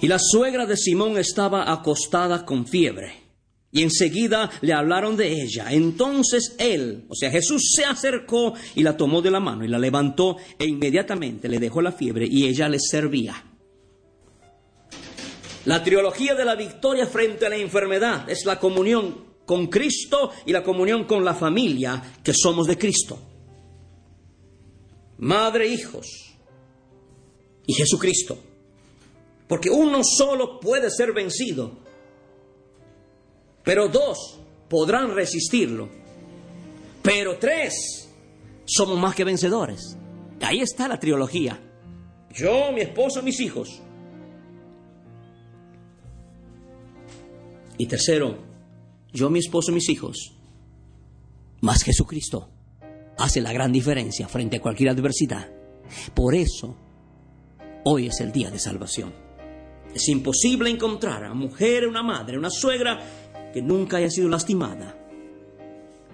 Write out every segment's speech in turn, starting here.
Y la suegra de Simón estaba acostada con fiebre. Y enseguida le hablaron de ella. Entonces él, o sea, Jesús se acercó y la tomó de la mano y la levantó e inmediatamente le dejó la fiebre y ella le servía. La trilogía de la victoria frente a la enfermedad es la comunión con Cristo y la comunión con la familia que somos de Cristo. Madre, hijos y Jesucristo. Porque uno solo puede ser vencido, pero dos podrán resistirlo. Pero tres somos más que vencedores. Ahí está la trilogía. Yo, mi esposo, mis hijos. Y tercero, yo, mi esposo, mis hijos. Más Jesucristo hace la gran diferencia frente a cualquier adversidad. Por eso, hoy es el día de salvación. Es imposible encontrar a una mujer, una madre, una suegra que nunca haya sido lastimada.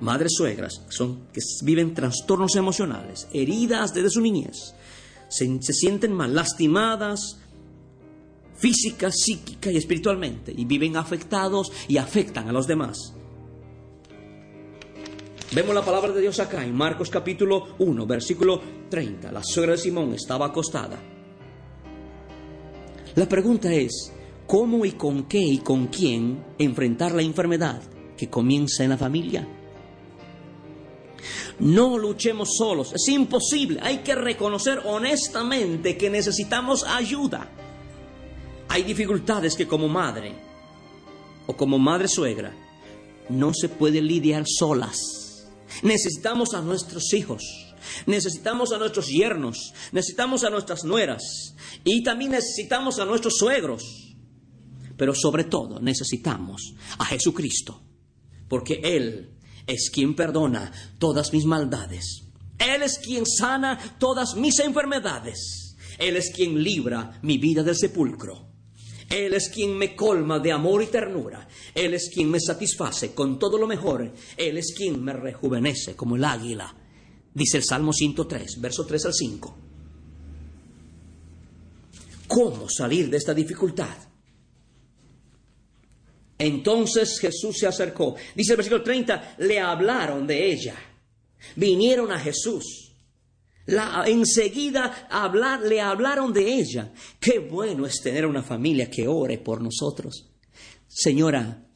Madres suegras son que viven trastornos emocionales, heridas desde su niñez, se, se sienten mal, lastimadas física, psíquica y espiritualmente, y viven afectados y afectan a los demás. Vemos la palabra de Dios acá en Marcos capítulo 1, versículo 30. La suegra de Simón estaba acostada. La pregunta es, ¿cómo y con qué y con quién enfrentar la enfermedad que comienza en la familia? No luchemos solos, es imposible, hay que reconocer honestamente que necesitamos ayuda. Hay dificultades que como madre o como madre suegra no se puede lidiar solas. Necesitamos a nuestros hijos, necesitamos a nuestros yernos, necesitamos a nuestras nueras y también necesitamos a nuestros suegros. Pero sobre todo necesitamos a Jesucristo, porque Él es quien perdona todas mis maldades. Él es quien sana todas mis enfermedades. Él es quien libra mi vida del sepulcro. Él es quien me colma de amor y ternura. Él es quien me satisface con todo lo mejor. Él es quien me rejuvenece como el águila. Dice el Salmo 103, verso 3 al 5. ¿Cómo salir de esta dificultad? Entonces Jesús se acercó. Dice el versículo 30, le hablaron de ella. Vinieron a Jesús. La, enseguida hablar, le hablaron de ella. Qué bueno es tener una familia que ore por nosotros. Señora,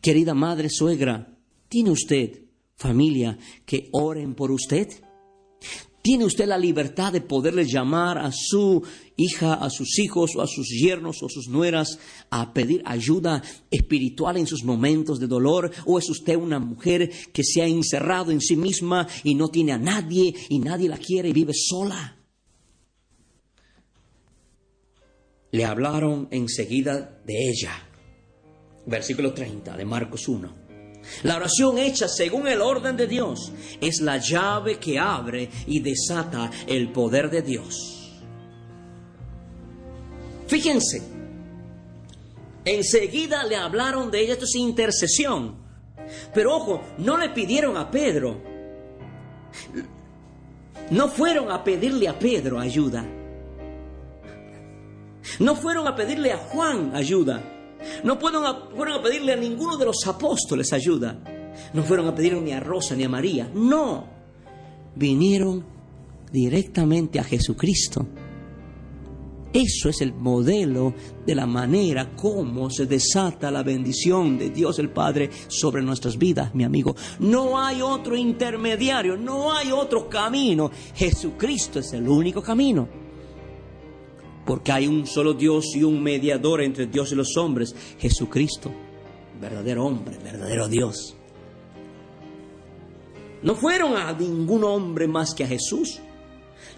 querida madre suegra, ¿tiene usted familia que oren por usted? ¿Tiene usted la libertad de poderle llamar a su hija, a sus hijos o a sus yernos o sus nueras a pedir ayuda espiritual en sus momentos de dolor? ¿O es usted una mujer que se ha encerrado en sí misma y no tiene a nadie y nadie la quiere y vive sola? Le hablaron enseguida de ella. Versículo 30 de Marcos 1. La oración hecha según el orden de Dios es la llave que abre y desata el poder de Dios. Fíjense, enseguida le hablaron de ella, esto es intercesión. Pero ojo, no le pidieron a Pedro, no fueron a pedirle a Pedro ayuda, no fueron a pedirle a Juan ayuda. No fueron a, pedirle a ninguno de los apóstoles ayuda. No fueron a pedir ni a Rosa ni a María. No. Vinieron directamente a Jesucristo. Eso es el modelo de la manera como se desata la bendición de Dios el Padre sobre nuestras vidas, mi amigo. No hay otro intermediario, no hay otro camino. Jesucristo es el único camino porque hay un solo Dios y un mediador entre Dios y los hombres, Jesucristo, verdadero hombre, verdadero Dios. No fueron a ningún hombre más que a Jesús.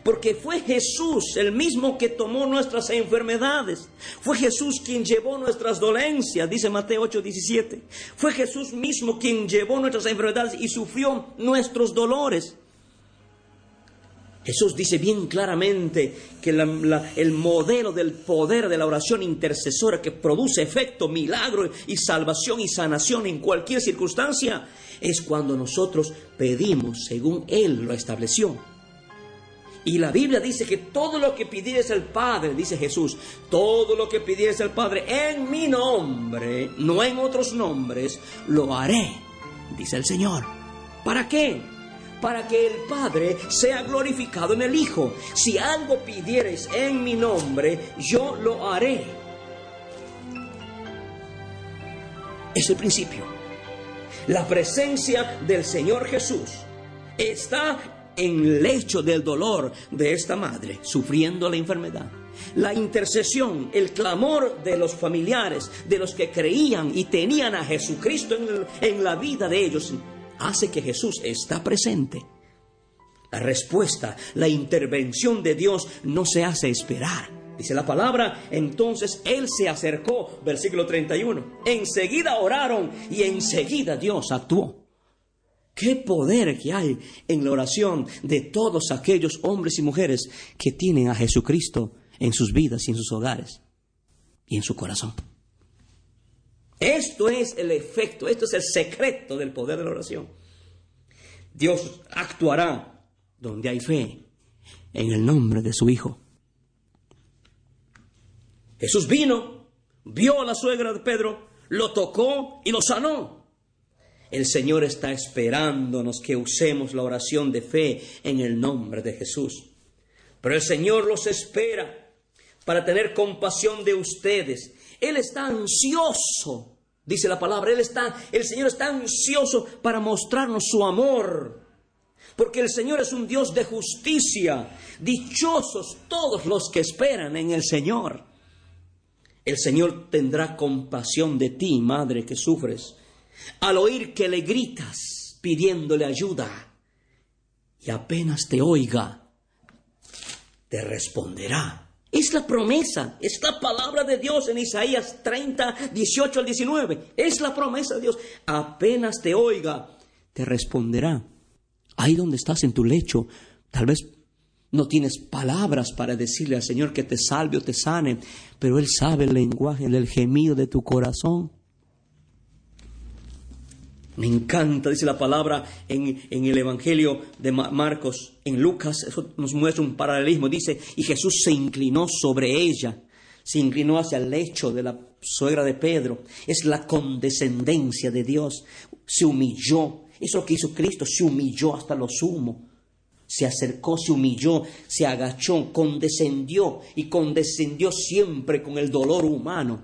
Porque fue Jesús el mismo que tomó nuestras enfermedades. Fue Jesús quien llevó nuestras dolencias, dice Mateo 8:17. Fue Jesús mismo quien llevó nuestras enfermedades y sufrió nuestros dolores. Jesús dice bien claramente que el modelo del poder de la oración intercesora que produce efecto, milagro y salvación y sanación en cualquier circunstancia es cuando nosotros pedimos según Él lo estableció. Y la Biblia dice que todo lo que pidieres al Padre, dice Jesús, todo lo que pidieres al Padre en mi nombre, no en otros nombres, lo haré, dice el Señor. ¿Para qué? Para que el Padre sea glorificado en el Hijo. Si algo pidieres en mi nombre, yo lo haré. Es el principio. La presencia del Señor Jesús está en el lecho del dolor de esta madre, sufriendo la enfermedad. La intercesión, el clamor de los familiares, de los que creían y tenían a Jesucristo en, en la vida de ellos, hace que Jesús está presente. La respuesta, la intervención de Dios no se hace esperar. Dice la palabra, entonces Él se acercó, versículo 31. Enseguida oraron y enseguida Dios actuó. Qué poder que hay en la oración de todos aquellos hombres y mujeres que tienen a Jesucristo en sus vidas y en sus hogares y en su corazón. Esto es el efecto, esto es el secreto del poder de la oración. Dios actuará donde hay fe en el nombre de su Hijo. Jesús vino, vio a la suegra de Pedro, lo tocó y lo sanó. El Señor está esperándonos que usemos la oración de fe en el nombre de Jesús. Pero el Señor los espera para tener compasión de ustedes él está ansioso, dice la palabra, Él está, el Señor está ansioso para mostrarnos su amor. Porque el Señor es un Dios de justicia. Dichosos todos los que esperan en el Señor. El Señor tendrá compasión de ti, madre que sufres, al oír que le gritas pidiéndole ayuda. Y apenas te oiga, te responderá es la promesa, es la palabra de Dios en Isaías 30, 18 al 19. Es la promesa de Dios. Apenas te oiga, te responderá. Ahí donde estás en tu lecho, tal vez no tienes palabras para decirle al Señor que te salve o te sane, pero Él sabe el lenguaje del gemido de tu corazón. Me encanta, dice la palabra en, el Evangelio de Marcos, en Lucas, eso nos muestra un paralelismo. Dice, y Jesús se inclinó sobre ella, se inclinó hacia el lecho de la suegra de Pedro. Es la condescendencia de Dios. Se humilló. Eso es lo que hizo Cristo, se humilló hasta lo sumo. Se acercó, se humilló, se agachó, condescendió y condescendió siempre con el dolor humano.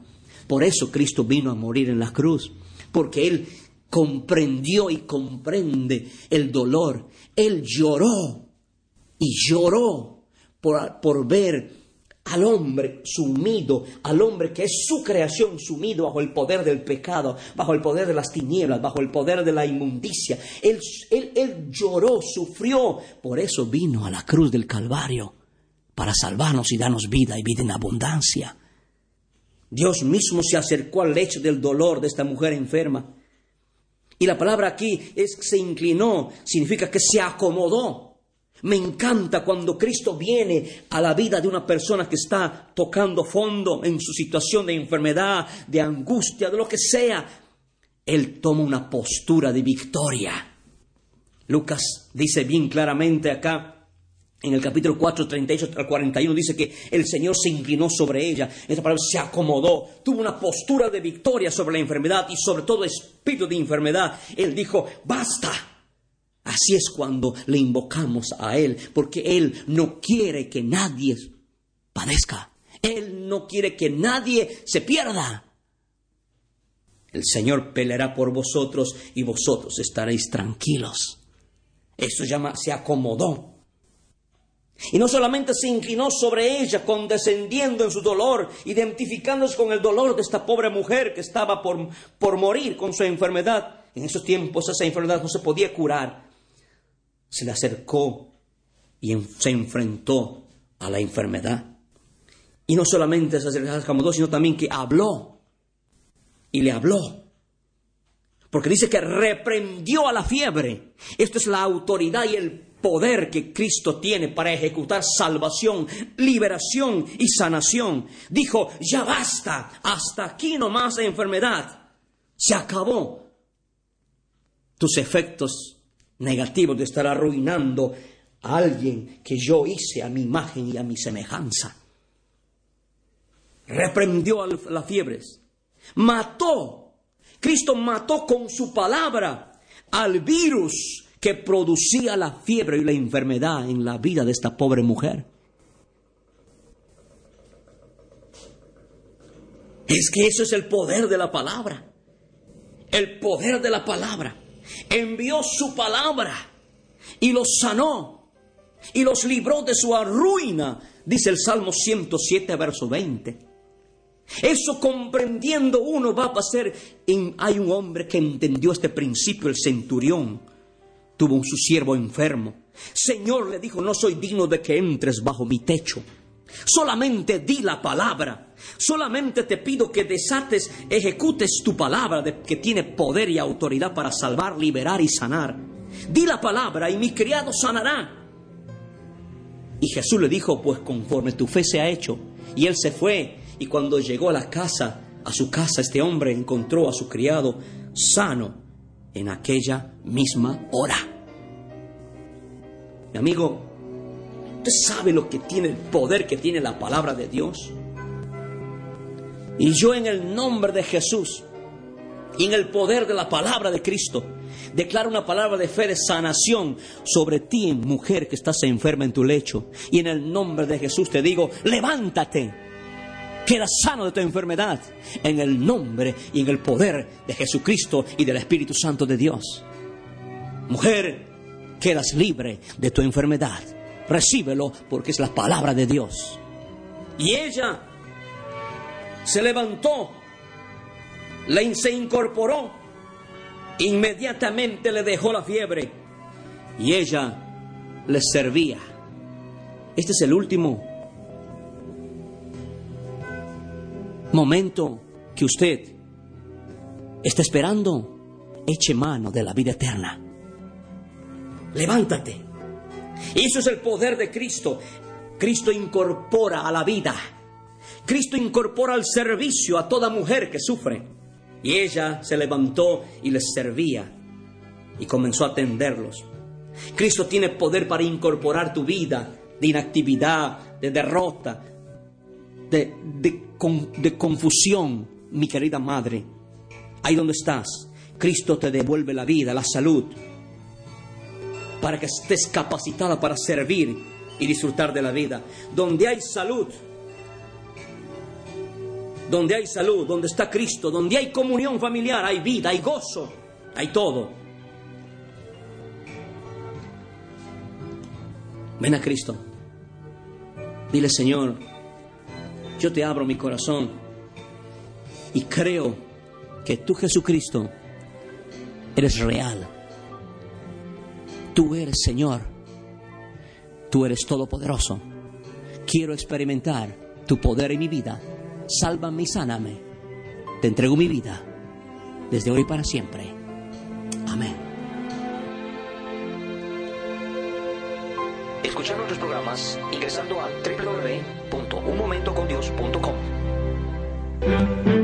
Por eso Cristo vino a morir en la cruz, porque Él comprendió y comprende el dolor. Él lloró y lloró por, ver al hombre sumido, al hombre que es su creación sumido bajo el poder del pecado, bajo el poder de las tinieblas, bajo el poder de la inmundicia. Él, él, él lloró, sufrió, por eso vino a la cruz del Calvario, para salvarnos y darnos vida y vida en abundancia. Dios mismo se acercó al lecho del dolor de esta mujer enferma y la palabra aquí es se inclinó, significa que se acomodó. Me encanta cuando Cristo viene a la vida de una persona que está tocando fondo en su situación de enfermedad, de angustia, de lo que sea. Él toma una postura de victoria. Lucas dice bien claramente acá, en el capítulo 4, 38 al 41 dice que el Señor se inclinó sobre ella. Esa palabra se acomodó, tuvo una postura de victoria sobre la enfermedad y sobre todo espíritu de enfermedad. Él dijo, basta. Así es cuando le invocamos a Él, porque Él no quiere que nadie padezca. Él no quiere que nadie se pierda. El Señor peleará por vosotros y vosotros estaréis tranquilos. Eso llama, se acomodó. Y no solamente se inclinó sobre ella, condescendiendo en su dolor, identificándose con el dolor de esta pobre mujer que estaba por, por morir con su enfermedad. En esos tiempos esa enfermedad no se podía curar, se le acercó y se enfrentó a la enfermedad. Y no solamente se acercó, sino también que habló. Y le habló. Porque dice que reprendió a la fiebre. Esto es la autoridad y el poder que Cristo tiene para ejecutar salvación, liberación y sanación. Dijo, ya basta, hasta aquí no más enfermedad. Se acabó. Tus efectos negativos de estar arruinando a alguien que yo hice a mi imagen y a mi semejanza. Reprendió a las fiebres. Mató Cristo mató con su palabra al virus que producía la fiebre y la enfermedad en la vida de esta pobre mujer. Es que eso es el poder de la palabra. El poder de la palabra. Envió su palabra y los sanó y los libró de su ruina, dice el Salmo 107, verso 20. Eso comprendiendo uno va a pasar. hay un hombre que entendió este principio, el centurión. Tuvo un su siervo enfermo. Señor le dijo, no soy digno de que entres bajo mi techo. Solamente di la palabra. Solamente te pido que desates, ejecutes tu palabra de, que tiene poder y autoridad para salvar, liberar y sanar. Di la palabra y mi criado sanará. Y Jesús le dijo, pues conforme tu fe se ha hecho. Y él se fue y cuando llegó a la casa, a su casa, este hombre encontró a su criado sano en aquella misma hora. Mi amigo, ¿usted sabe lo que tiene el poder que tiene la palabra de Dios? Y yo en el nombre de Jesús y en el poder de la palabra de Cristo, declaro una palabra de fe de sanación sobre ti, mujer que estás enferma en tu lecho. Y en el nombre de Jesús te digo, levántate Queda sano de tu enfermedad en el nombre y en el poder de Jesucristo y del Espíritu Santo de Dios. Mujer, quedas libre de tu enfermedad. Recíbelo porque es la palabra de Dios. Y ella se levantó, le, se incorporó, inmediatamente le dejó la fiebre y ella le servía. Este es el último momento que usted está esperando, eche mano de la vida eterna. Levántate. Eso es el poder de Cristo. Cristo incorpora a la vida. Cristo incorpora al servicio a toda mujer que sufre. Y ella se levantó y les servía y comenzó a atenderlos. Cristo tiene poder para incorporar tu vida de inactividad, de derrota, de, de, confusión, mi querida madre. Ahí donde estás, Cristo te devuelve la vida, la salud, para que estés capacitada para servir y disfrutar de la vida. Donde hay salud, donde hay salud, donde está Cristo, donde hay comunión familiar, hay vida, hay gozo, hay todo. Ven a Cristo. Dile, Señor, yo te abro mi corazón y creo que tú Jesucristo eres real. Tú eres Señor. Tú eres todopoderoso. Quiero experimentar tu poder en mi vida. Sálvame y sáname. Te entrego mi vida desde hoy para siempre. Amén. Escuchar nuestros programas ingresando a www.unmomentocondios.com.